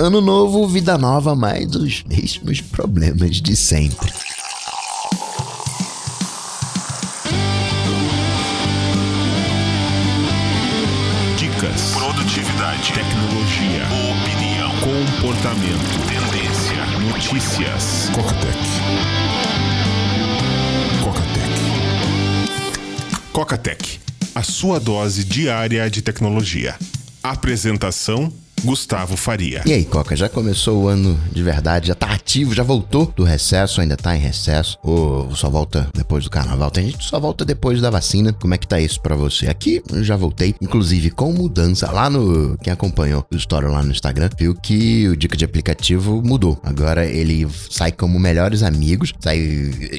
Ano novo, vida nova, mas os mesmos problemas de sempre. Dicas, produtividade, tecnologia, opinião, comportamento, tendência, notícias. Cocatec. Cocatec. Cocatec, a sua dose diária de tecnologia. Apresentação Gustavo Faria. E aí, Coca, já começou o ano de verdade? Já tá ativo? Já voltou do recesso? Ainda tá em recesso? Ou só volta depois do carnaval? Tem gente que só volta depois da vacina. Como é que tá isso pra você? Aqui eu já voltei, inclusive com mudança. Lá no. Quem acompanhou o story lá no Instagram viu que o Dica de Aplicativo mudou. Agora ele sai como melhores amigos, sai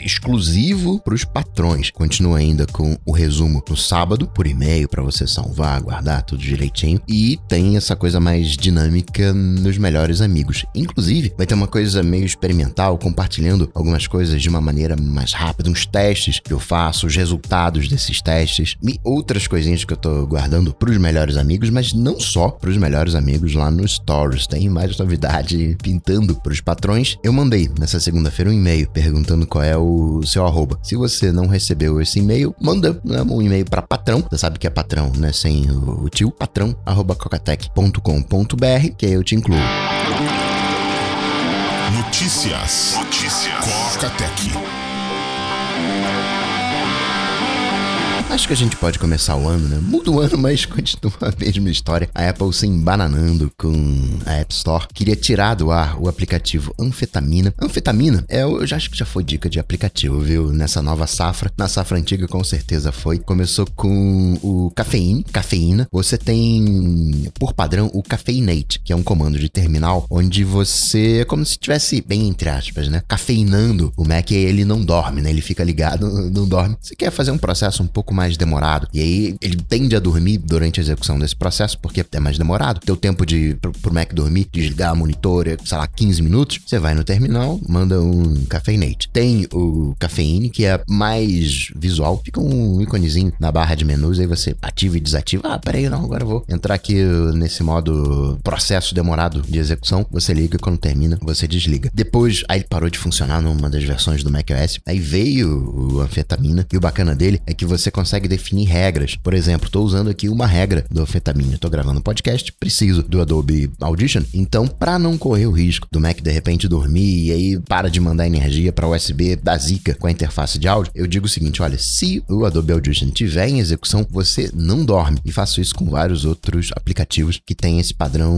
exclusivo pros patrões. Continua ainda com o resumo no sábado, por e-mail, para você salvar, guardar tudo direitinho. E tem essa coisa mais dinâmica nos melhores amigos. Inclusive, vai ter uma coisa meio experimental, compartilhando algumas coisas de uma maneira mais rápida, uns testes que eu faço, os resultados desses testes e outras coisinhas que eu tô guardando pros melhores amigos, mas não só pros melhores amigos lá no Stories. Tem mais novidade pintando pros patrões. Eu mandei nessa segunda-feira um e-mail perguntando qual é o seu arroba. Se você não recebeu esse e-mail, manda né, um e-mail para patrão. Você sabe que é patrão, né? Sem o tio, patrão, arroba cocatec.com.br que aí eu te incluo. Notícias. Notícias. Cocatec. Acho que a gente pode começar o ano, né? Muda o ano, mas continua a mesma história. A Apple se embananando com a App Store. Queria tirar do ar o aplicativo Anfetamina. Anfetamina, é, eu já acho que já foi dica de aplicativo, viu? Nessa nova safra. Na safra antiga, com certeza foi. Começou com o Cafeína. Cafeína. Você tem, por padrão, o Cafeinate, que é um comando de terminal onde você é como se estivesse, bem entre aspas, né? Cafeinando o Mac ele não dorme, né? Ele fica ligado, não dorme. Você quer fazer um processo um pouco mais demorado. E aí ele tende a dormir durante a execução desse processo, porque é mais demorado. Teu tempo de pro, pro Mac dormir, desligar a monitor, sei lá, 15 minutos. Você vai no terminal, manda um cafeinate. Tem o cafeine, que é mais visual. Fica um íconezinho na barra de menus, aí você ativa e desativa. Ah, peraí, não, agora eu vou entrar aqui nesse modo processo demorado de execução. Você liga quando termina, você desliga. Depois, aí parou de funcionar numa das versões do macOS. Aí veio o anfetamina. E o bacana dele é que você consegue consegue definir regras. Por exemplo, estou usando aqui uma regra do Anfetamina. Estou gravando um podcast, preciso do Adobe Audition. Então, para não correr o risco do Mac de repente dormir e aí para de mandar energia para USB da Zika com a interface de áudio, eu digo o seguinte: olha, se o Adobe Audition tiver em execução, você não dorme. E faço isso com vários outros aplicativos que têm esse padrão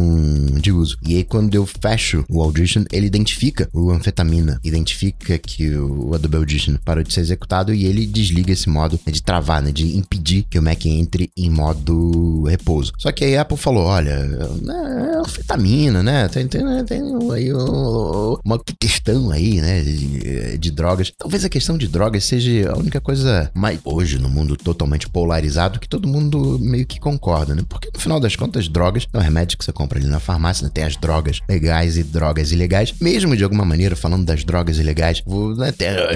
de uso. E aí, quando eu fecho o Audition, ele identifica o anfetamina, identifica que o Adobe Audition parou de ser executado e ele desliga esse modo de travar né, de impedir que o Mac entre em modo repouso. Só que aí a Apple falou, olha, né, é anfetamina, né? Tem, tem, tem aí uma questão aí, né, de, de, drogas. Talvez a questão de drogas seja a única coisa mais hoje no mundo totalmente polarizado que todo mundo meio que concorda, né? Porque no final das contas, drogas é um remédio que você compra ali na farmácia, né? Tem as drogas legais e drogas ilegais. Mesmo de alguma maneira, falando das drogas ilegais, vou, né,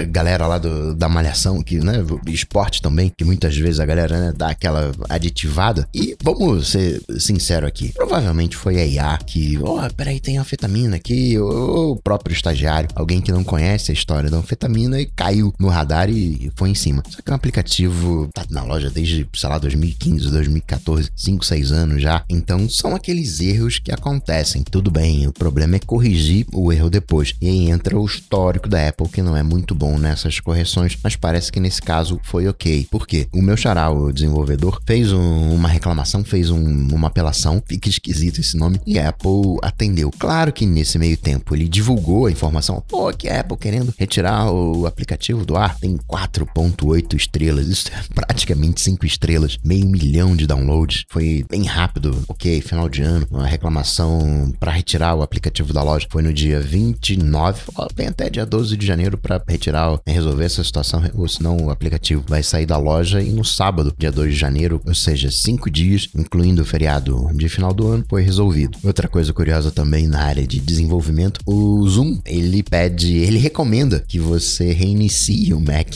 galera lá do, da malhação, que, né, esporte também, que muitas vezes a galera né, dá aquela aditivada. E vamos ser sincero aqui, provavelmente foi a IA que, ó, oh, peraí, tem anfetamina aqui, ou o próprio estagiário, alguém que não conhece a história da anfetamina e caiu no radar e foi em cima. Só que é um aplicativo tá na loja desde, sei lá, 2015, 2014, 5, 6 anos já. Então são aqueles erros que acontecem. Tudo bem, o problema é corrigir o erro depois. E aí entra o histórico da Apple, que não é muito bom nessas correções, mas parece que nesse caso foi ok. Por quê? O meu xará, o desenvolvedor, fez um, uma reclamação, fez um, uma apelação, fica esquisito esse nome, e a Apple atendeu. Claro que nesse meio tempo ele divulgou a informação, pô, que a Apple querendo retirar o aplicativo do ar, tem 4.8 estrelas, isso é praticamente 5 estrelas, meio milhão de downloads, foi bem rápido, ok, final de ano, uma reclamação para retirar o aplicativo da loja foi no dia 29, ó, tem até dia 12 de janeiro para retirar, resolver essa situação, ou senão o aplicativo vai sair da loja loja e no sábado, dia 2 de janeiro, ou seja, cinco dias, incluindo o feriado de final do ano, foi resolvido. Outra coisa curiosa também na área de desenvolvimento, o Zoom, ele pede, ele recomenda que você reinicie o Mac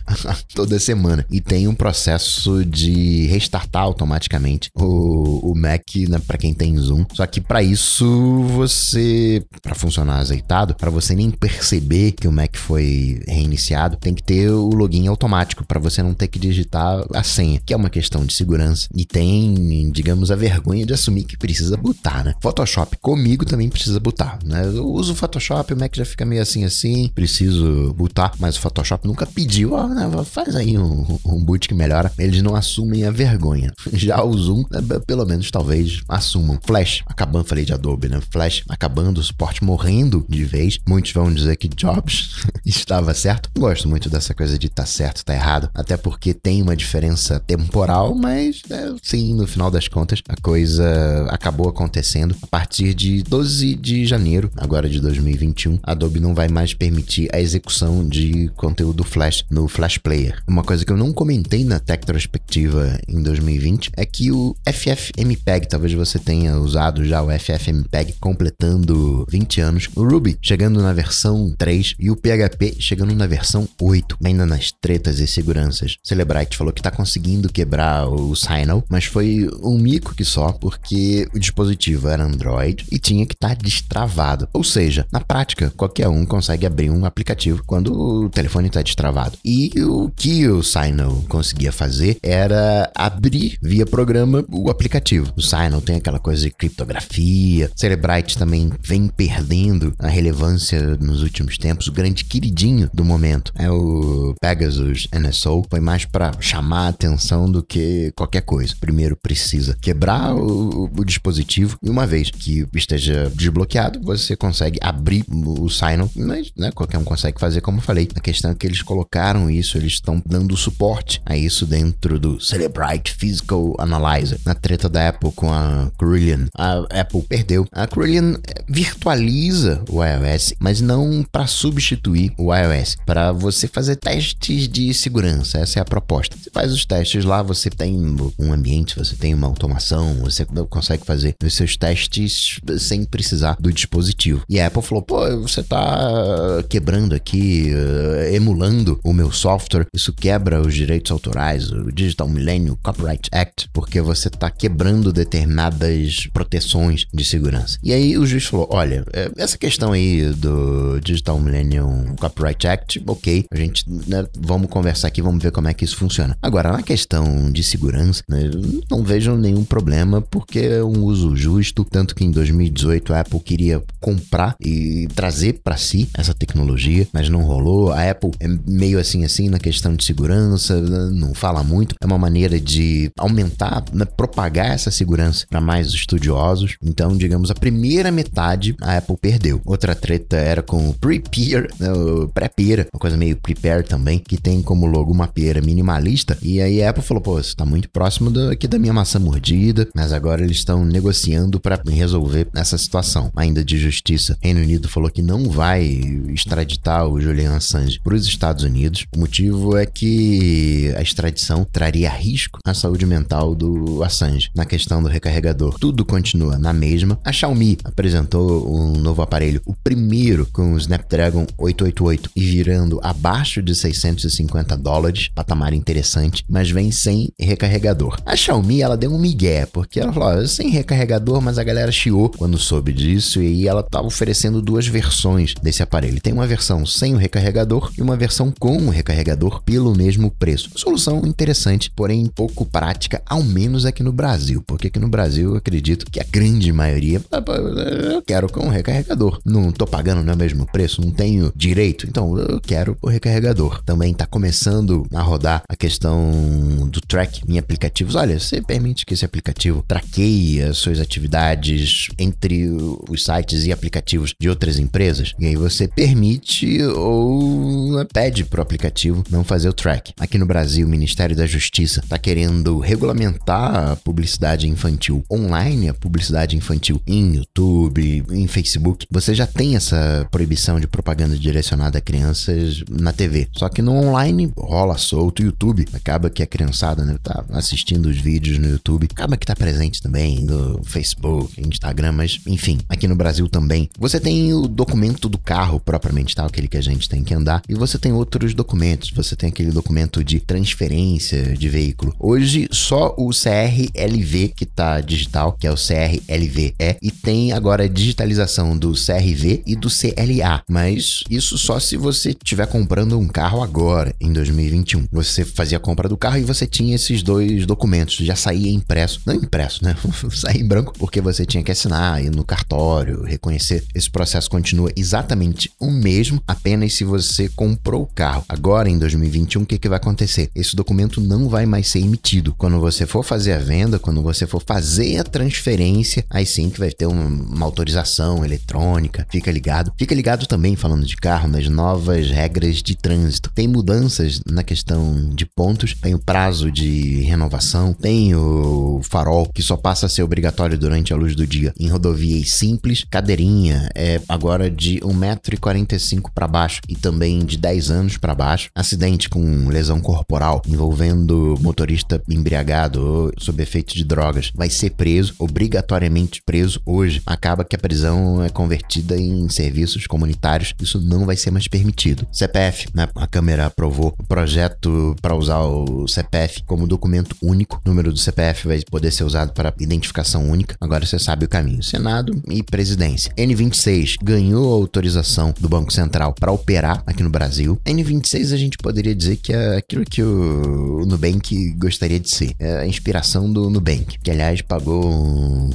toda semana e tem um processo de restartar automaticamente o, o Mac né, para quem tem Zoom. Só que para isso você, para funcionar azeitado, para você nem perceber que o Mac foi reiniciado, tem que ter o login automático para você não ter que digitar a senha, que é uma questão de segurança e tem, digamos, a vergonha de assumir que precisa botar, né? Photoshop comigo também precisa botar, né? Eu uso o Photoshop, o Mac já fica meio assim assim, preciso botar, mas o Photoshop nunca pediu, ó, né, faz aí um, um boot que melhora. Eles não assumem a vergonha. Já o Zoom, é, pelo menos talvez assumam. Flash, acabando, falei de Adobe, né? Flash acabando, o suporte morrendo de vez. Muitos vão dizer que Jobs estava certo. Gosto muito dessa coisa de tá certo, tá errado, até porque tem uma diferença temporal, mas é, sim, no final das contas, a coisa acabou acontecendo a partir de 12 de janeiro, agora de 2021. A Adobe não vai mais permitir a execução de conteúdo Flash no Flash Player. Uma coisa que eu não comentei na Tectrospectiva em 2020 é que o FFmpeg, talvez você tenha usado já o FFmpeg completando 20 anos, o Ruby chegando na versão 3 e o PHP chegando na versão 8, ainda nas tretas e seguranças. Celebrite falou que está conseguindo quebrar o Signal, mas foi um mico que só, porque o dispositivo era Android e tinha que estar tá destravado. Ou seja, na prática, qualquer um consegue abrir um aplicativo quando o telefone está destravado. E o que o Signal conseguia fazer era abrir via programa o aplicativo. O Signal tem aquela coisa de criptografia. Celebrite também vem perdendo a relevância nos últimos tempos. O grande queridinho do momento é o Pegasus NSO. Foi mais para chamar a atenção do que qualquer coisa. Primeiro precisa quebrar o, o dispositivo e uma vez que esteja desbloqueado, você consegue abrir o Signal, mas né, qualquer um consegue fazer como eu falei. A questão é que eles colocaram isso, eles estão dando suporte a isso dentro do Celebrite Physical Analyzer. Na treta da Apple com a Crillian, a Apple perdeu. A Crillian virtualiza o iOS, mas não para substituir o iOS, para você fazer testes de segurança. Essa é a proposta. Você faz os testes lá, você tem um ambiente, você tem uma automação, você consegue fazer os seus testes sem precisar do dispositivo. E a Apple falou: pô, você tá quebrando aqui, uh, emulando o meu software, isso quebra os direitos autorais, o Digital Millennium Copyright Act, porque você tá quebrando determinadas proteções de segurança. E aí o juiz falou: olha, é, essa questão aí do Digital Millennium Copyright Act, ok, a gente né, vamos conversar aqui, vamos ver como é que isso funciona. Agora, na questão de segurança, né, não vejo nenhum problema porque é um uso justo, tanto que em 2018 a Apple queria comprar e trazer para si essa tecnologia, mas não rolou. A Apple é meio assim assim na questão de segurança, não fala muito. É uma maneira de aumentar, né, propagar essa segurança para mais estudiosos. Então, digamos, a primeira metade a Apple perdeu. Outra treta era com o Prepare, né, pré-pera, uma coisa meio Prepare também, que tem como logo uma pera minimalista. E aí a Apple falou: pô, você tá muito próximo do, aqui da minha maçã mordida, mas agora eles estão negociando para resolver essa situação. Ainda de justiça, Reino Unido falou que não vai extraditar o Julian Assange para os Estados Unidos. O motivo é que a extradição traria risco à saúde mental do Assange. Na questão do recarregador, tudo continua na mesma. A Xiaomi apresentou um novo aparelho, o primeiro com o Snapdragon 888 e virando abaixo de 650 dólares, patamar interessante, mas vem sem recarregador. A Xiaomi ela deu um migué, porque ela falou: sem recarregador, mas a galera chiou quando soube disso e aí ela tá oferecendo duas versões desse aparelho. Tem uma versão sem o recarregador e uma versão com o recarregador pelo mesmo preço. Solução interessante, porém pouco prática, ao menos aqui no Brasil, porque aqui no Brasil eu acredito que a grande maioria eu quero com o recarregador. Não tô pagando no mesmo preço, não tenho direito, então eu quero o recarregador. Também tá começando a rodar a questão do track em aplicativos. Olha, você permite que esse aplicativo traqueie as suas atividades entre os sites e aplicativos de outras empresas? E aí você permite ou pede pro aplicativo não fazer o track. Aqui no Brasil, o Ministério da Justiça está querendo regulamentar a publicidade infantil online, a publicidade infantil em YouTube, em Facebook. Você já tem essa proibição de propaganda direcionada a crianças na TV. Só que no online rola solto, YouTube, acaba que a criançada, né, tá assistindo os vídeos no YouTube, acaba que tá presente também no Facebook, Instagram, mas enfim, aqui no Brasil também. Você tem o documento do carro propriamente tal, aquele que a gente tem que andar, e você tem outros documentos. Você tem aquele documento de transferência de veículo. Hoje só o CRLV que tá digital, que é o CRLVE, e tem agora a digitalização do CRV e do CLA, mas isso só se você estiver comprando um carro agora, em 2021. Fazia a compra do carro e você tinha esses dois documentos, já saía impresso, não impresso, né? saía em branco, porque você tinha que assinar, ir no cartório, reconhecer. Esse processo continua exatamente o mesmo, apenas se você comprou o carro. Agora, em 2021, o que, que vai acontecer? Esse documento não vai mais ser emitido. Quando você for fazer a venda, quando você for fazer a transferência, aí sim que vai ter uma, uma autorização eletrônica. Fica ligado. Fica ligado também, falando de carro, nas novas regras de trânsito. Tem mudanças na questão de pontos, tem o prazo de renovação, tem o farol que só passa a ser obrigatório durante a luz do dia em rodovias simples, cadeirinha é agora de 1,45m para baixo e também de 10 anos para baixo. Acidente com lesão corporal envolvendo motorista embriagado ou sob efeito de drogas vai ser preso, obrigatoriamente preso hoje. Acaba que a prisão é convertida em serviços comunitários, isso não vai ser mais permitido. CPF, né? a Câmara aprovou o projeto para usar o CPF como documento único. O número do CPF vai poder ser usado para identificação única. Agora você sabe o caminho: Senado e presidência. N26 ganhou autorização do Banco Central para operar aqui no Brasil. N26 a gente poderia dizer que é aquilo que o Nubank gostaria de ser. É a inspiração do Nubank, que aliás pagou um,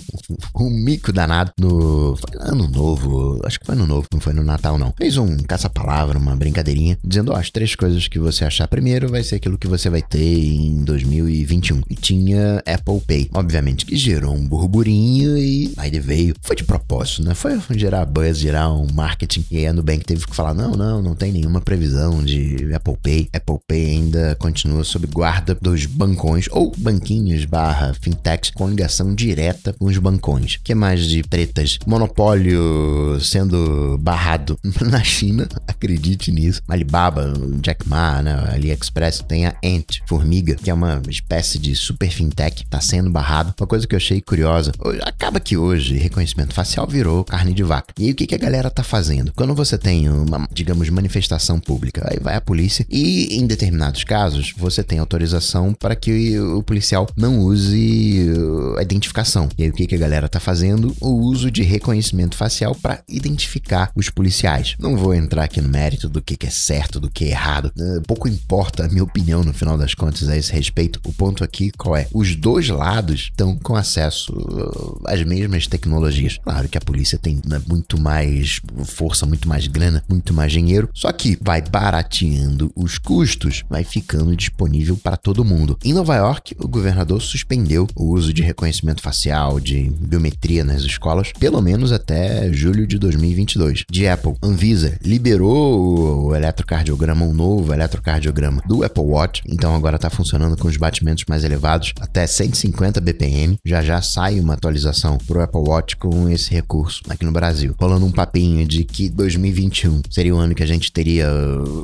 um mico danado no ano novo, acho que foi ano novo, não foi no Natal não. Fez um caça-palavra, uma brincadeirinha, dizendo, ó, as três coisas que você achar primeiro vai ser aquilo que você vai ter em 2021. E tinha Apple Pay, obviamente que gerou um burburinho e aí ele veio. Foi de propósito, né? Foi gerar buzz, gerar um marketing. E aí a Nubank teve que falar, não, não, não tem nenhuma previsão de Apple Pay. Apple Pay ainda continua sob guarda dos bancões ou banquinhos barra fintechs com ligação direta com os bancões. que mais de tretas? Monopólio sendo barrado na China, acredite nisso. Alibaba, Jack Ma, né? AliExpress, tem a Ant, Formiga, que é uma espécie de super fintech, tá sendo barrado. Uma coisa que eu achei curiosa, acaba que hoje reconhecimento facial virou carne de vaca. E aí o que, que a galera tá fazendo? Quando você tem uma, digamos, manifestação pública, aí vai a polícia e em determinados casos você tem autorização para que o policial não use uh, a identificação. E aí o que, que a galera tá fazendo? O uso de reconhecimento facial para identificar os policiais. Não vou entrar aqui no mérito do que, que é certo, do que é errado. Uh, pouco importa a minha opinião no final das contas a esse respeito. O ponto aqui qual é? Os dois lados estão com acesso uh, às mesmas tecnologias. Claro que a polícia tem né, muito mais força, muito mais grana, muito mais dinheiro, só que vai barateando os custos, vai ficando disponível para todo mundo. Em Nova York, o governador suspendeu o uso de reconhecimento facial, de biometria nas escolas, pelo menos até julho de 2022. De Apple, Anvisa liberou o eletrocardiograma, um novo eletrocardiograma do Apple Watch, então agora está funcionando com os batimentos mais elevados, até 150 BPM. Já já sai uma atualização para o Apple Watch com esse recurso aqui no Brasil. Rolando um papinho de que 2021 seria o ano que a gente teria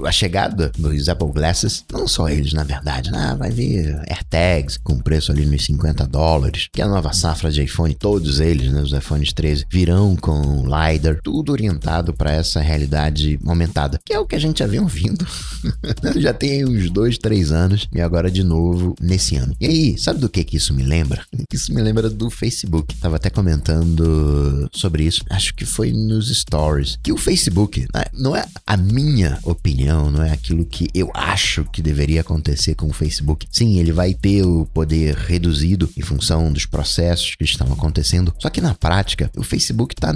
a chegada dos Apple Glasses, não só eles, na verdade, né? vai vir AirTags com preço ali nos 50 dólares, que a nova safra de iPhone, todos eles, né, os iPhones 13, virão com LiDAR, tudo orientado para essa realidade aumentada, que é o que a gente já vem ouvindo. já tem uns dois, três anos e agora de novo nesse ano. E aí, sabe do que que isso me lembra? Isso me lembra do Facebook. Tava até comentando sobre isso, acho que foi nos stories, que o Facebook né, não é a minha opinião, não é aquilo que eu acho que deveria acontecer com o Facebook. Sim, ele vai ter o poder reduzido em função dos processos que estão acontecendo, só que na prática o Facebook está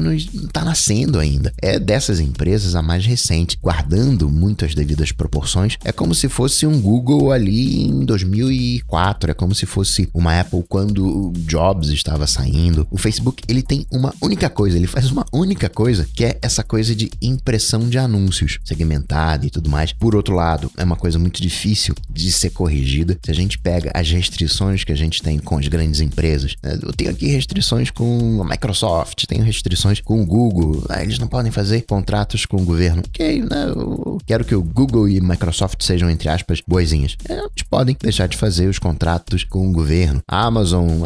tá nascendo ainda. É dessas empresas a mais recente, guardando muito as devidas proporções. É como se fosse um Google ali em 2004, é como se fosse uma Apple quando o Jobs estava saindo. O Facebook ele tem uma única coisa, ele faz uma única coisa que é essa coisa de impressão de anúncios segmentada e tudo mais. Por outro lado, é uma coisa muito difícil de ser corrigida. Se a gente pega as restrições que a gente tem com as grandes empresas, né? eu tenho aqui restrições com a Microsoft, tenho restrições com o Google, ah, eles não podem fazer contratos com o governo. Ok, né? Eu quero que o Google e Microsoft sejam, entre aspas, boazinhas. É, eles podem deixar de fazer os contratos com o governo. A Amazon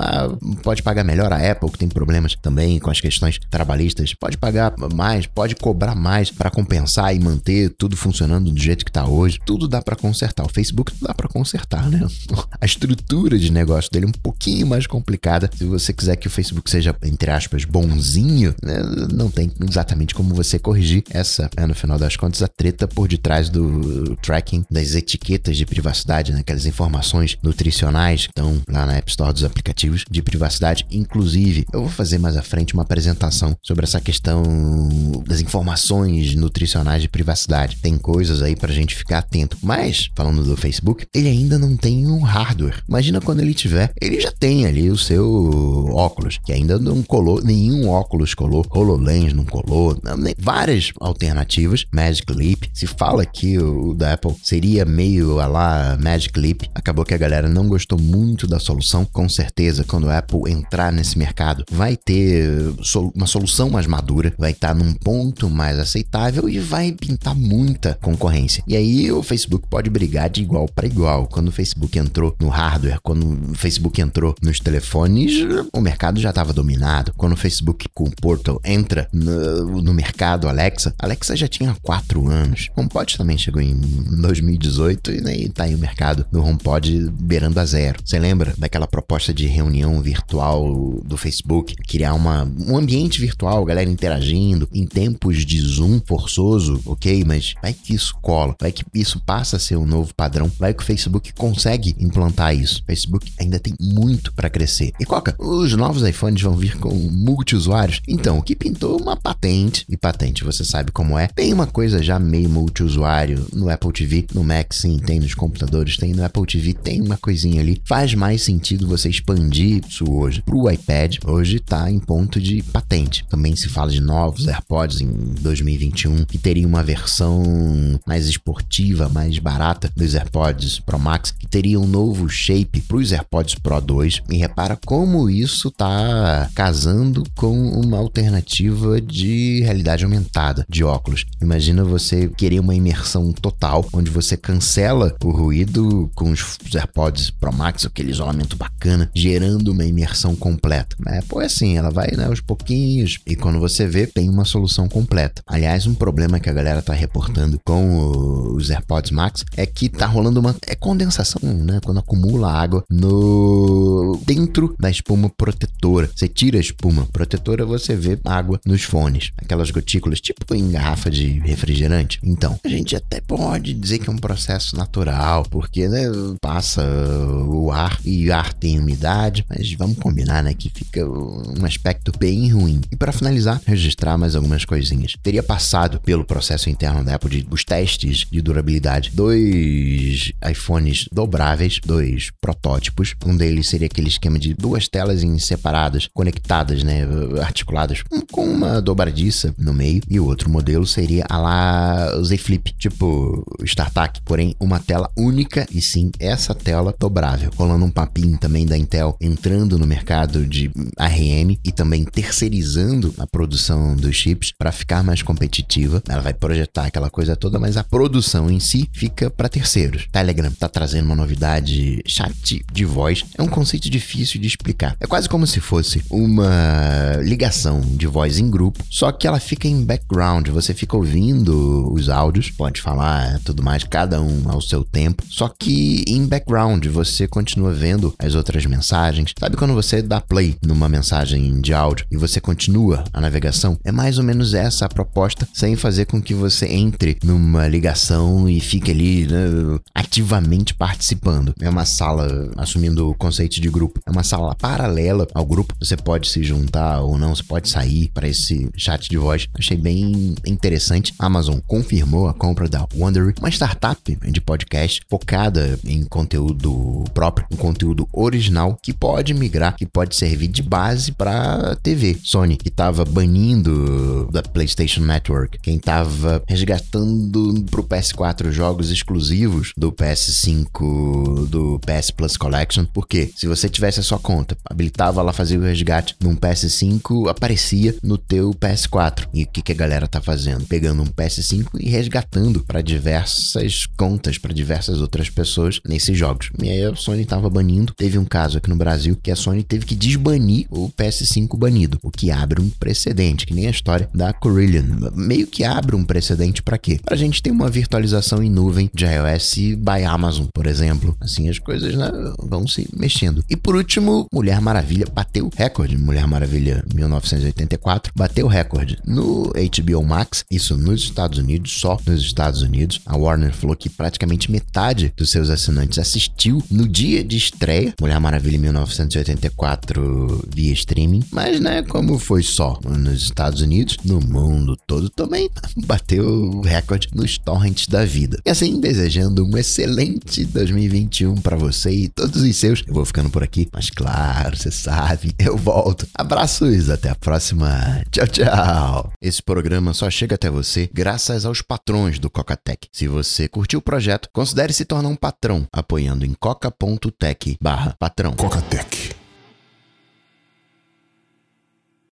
pode pagar melhor a Apple, que tem problemas também com as questões trabalhistas. Pode pagar mais, pode cobrar mais para compensar e manter tudo funcionando do jeito que está hoje. Tudo dá para consertar. O Facebook dá para consertar, né? A estrutura de negócio dele é um pouquinho mais complicada. Se você quiser que o Facebook seja, entre aspas, bonzinho, né? não tem exatamente como você corrigir essa, é, no final das contas, a treta por detrás do tracking das etiquetas de privacidade, né? aquelas informações nutricionais que estão lá na App Store dos aplicativos de privacidade. Inclusive, eu vou fazer mais à frente uma apresentação sobre essa questão das informações nutricionais de privacidade. Tem coisas aí pra gente ficar atento. Mas, falando do Facebook, ele ainda não tem um hardware. Imagina quando ele tiver. Ele já tem ali o seu óculos, que ainda não colou, nenhum óculos colou, HoloLens não colou, várias alternativas. Magic Leap, se fala que o da Apple seria meio a lá Magic Leap, acabou que a galera não gostou muito da solução. Com certeza, quando a Apple entrar nesse mercado, vai ter uma solução mais madura, vai estar num ponto mais aceitável e vai pintar muita concorrência. E aí o Facebook pode brigar de igual para igual. Quando o Facebook entrou no hardware, quando o Facebook entrou nos telefones, o mercado já estava dominado. Quando o Facebook com o Portal entra no, no mercado Alexa, Alexa já tinha 4 anos. HomePod também chegou em 2018 e aí tá aí o mercado do HomePod beirando a zero. Você lembra daquela proposta de reunião virtual do Facebook? Criar uma, um ambiente virtual, galera interagindo em tempos de Zoom forçoso, ok? Mas vai que isso cola, vai que isso passa a ser um novo padrão, vai que o Facebook consegue implantar isso. O Facebook ainda tem muito para crescer. E Coca, os novos iPhones vão vir com multiusuários? Então, o que pintou uma patente, e patente você sabe como é, tem uma coisa já meio multiusuário no Apple TV, no Mac sim, tem nos computadores, tem no Apple TV, tem uma coisinha ali. Faz mais sentido você expandir isso hoje pro iPad. Hoje tá em ponto de patente. Também se fala de novos AirPods em 2021 que teria uma versão mais esportiva, mais barata dos AirPods Pro Max, que teria um novo shape para os AirPods Pro 2. E repara como isso tá casando com uma alternativa de realidade aumentada de óculos. Imagina você querer uma imersão total, onde você cancela o ruído com os AirPods Pro Max, aquele isolamento bacana, gerando uma imersão completa. É, pô, é assim, ela vai né, aos pouquinhos e quando você vê, tem uma solução completa. Aliás, um problema que a galera tá reportando com os AirPods Max é que tá rolando uma é condensação, né? Quando acumula água no dentro da espuma protetora. Você tira a espuma protetora, você vê água nos fones, aquelas gotículas tipo em garrafa de refrigerante. Então, a gente até pode dizer que é um processo natural, porque né, passa o ar e o ar tem umidade, mas vamos combinar, né, que fica um aspecto bem ruim. E para finalizar, registrar mais algumas coisinhas. Teria passado pelo processo interno da Apple de os testes de durabilidade dois iPhones dobráveis, dois protótipos. Um deles seria aquele esquema de duas telas separadas, conectadas, né, articuladas com uma dobradiça no meio. E o outro modelo seria a lá Z Flip, tipo StarTAC, porém uma tela única e sim essa tela dobrável. Rolando um papinho também da Intel entrando no mercado de ARM e também terceirizando a produção dos chips para ficar mais competitiva. Ela vai projetar aquela coisa toda, mas a produção em si fica para terceiros. Telegram está trazendo uma novidade, chat de voz. É um conceito difícil de explicar. É quase como se fosse uma ligação de voz em grupo, só que ela fica em background. Você fica ouvindo os áudios, pode falar tudo mais, cada um ao seu tempo. Só que em background você continua vendo as outras mensagens. Sabe quando você dá play numa mensagem de áudio e você continua a navegação? É mais ou menos essa a proposta, sem fazer com que você entre numa ligação e fique ali né, ativamente participando. É uma sala, assumindo o conceito de grupo, é uma sala paralela ao grupo. Você pode se juntar ou não, você pode sair para esse chat de voz. Achei bem interessante. Amazon confirmou a compra da Wondery, uma startup de podcast focada em conteúdo próprio, um conteúdo original que pode migrar, que pode servir de base para TV. Sony, que estava banindo da PlayStation Network, quem estava resgatando pro PS4 jogos exclusivos do PS5, do PS Plus Collection, porque se você tivesse a sua conta, habilitava lá fazer o resgate num PS5, aparecia no teu PS4. E o que, que a galera tá fazendo? Pegando um PS5 e resgatando para diversas contas, para diversas outras pessoas nesses jogos. E aí a Sony tava banindo. Teve um caso aqui no Brasil que a Sony teve que desbanir o PS5 banido, o que abre um precedente, que nem a história da Corillion. Meio que abre um precedente para quê? Pra gente ter uma virtualização em nuvem de iOS by Amazon, por exemplo. Assim as coisas né, vão se mexendo. E por último, Mulher Maravilha bateu recorde. Mulher Maravilha 1984 bateu recorde no HBO Max, isso nos Estados Unidos, só nos Estados Unidos. A Warner falou que praticamente metade dos seus assinantes assistiu no dia de estreia Mulher Maravilha 1984 via streaming, mas né, como foi só nos Estados Unidos, no mundo todo também bateu o recorde nos torrents da vida. E assim, desejando um excelente 2021 para você e todos os seus. Eu vou ficando por aqui, mas claro, você sabe, eu volto. Abraços, até a próxima. Tchau, tchau. Esse programa só chega até você graças aos patrões do Cocatec. Se você curtiu o projeto, considere se tornar um patrão apoiando em coca.tech/patrão. Cocatec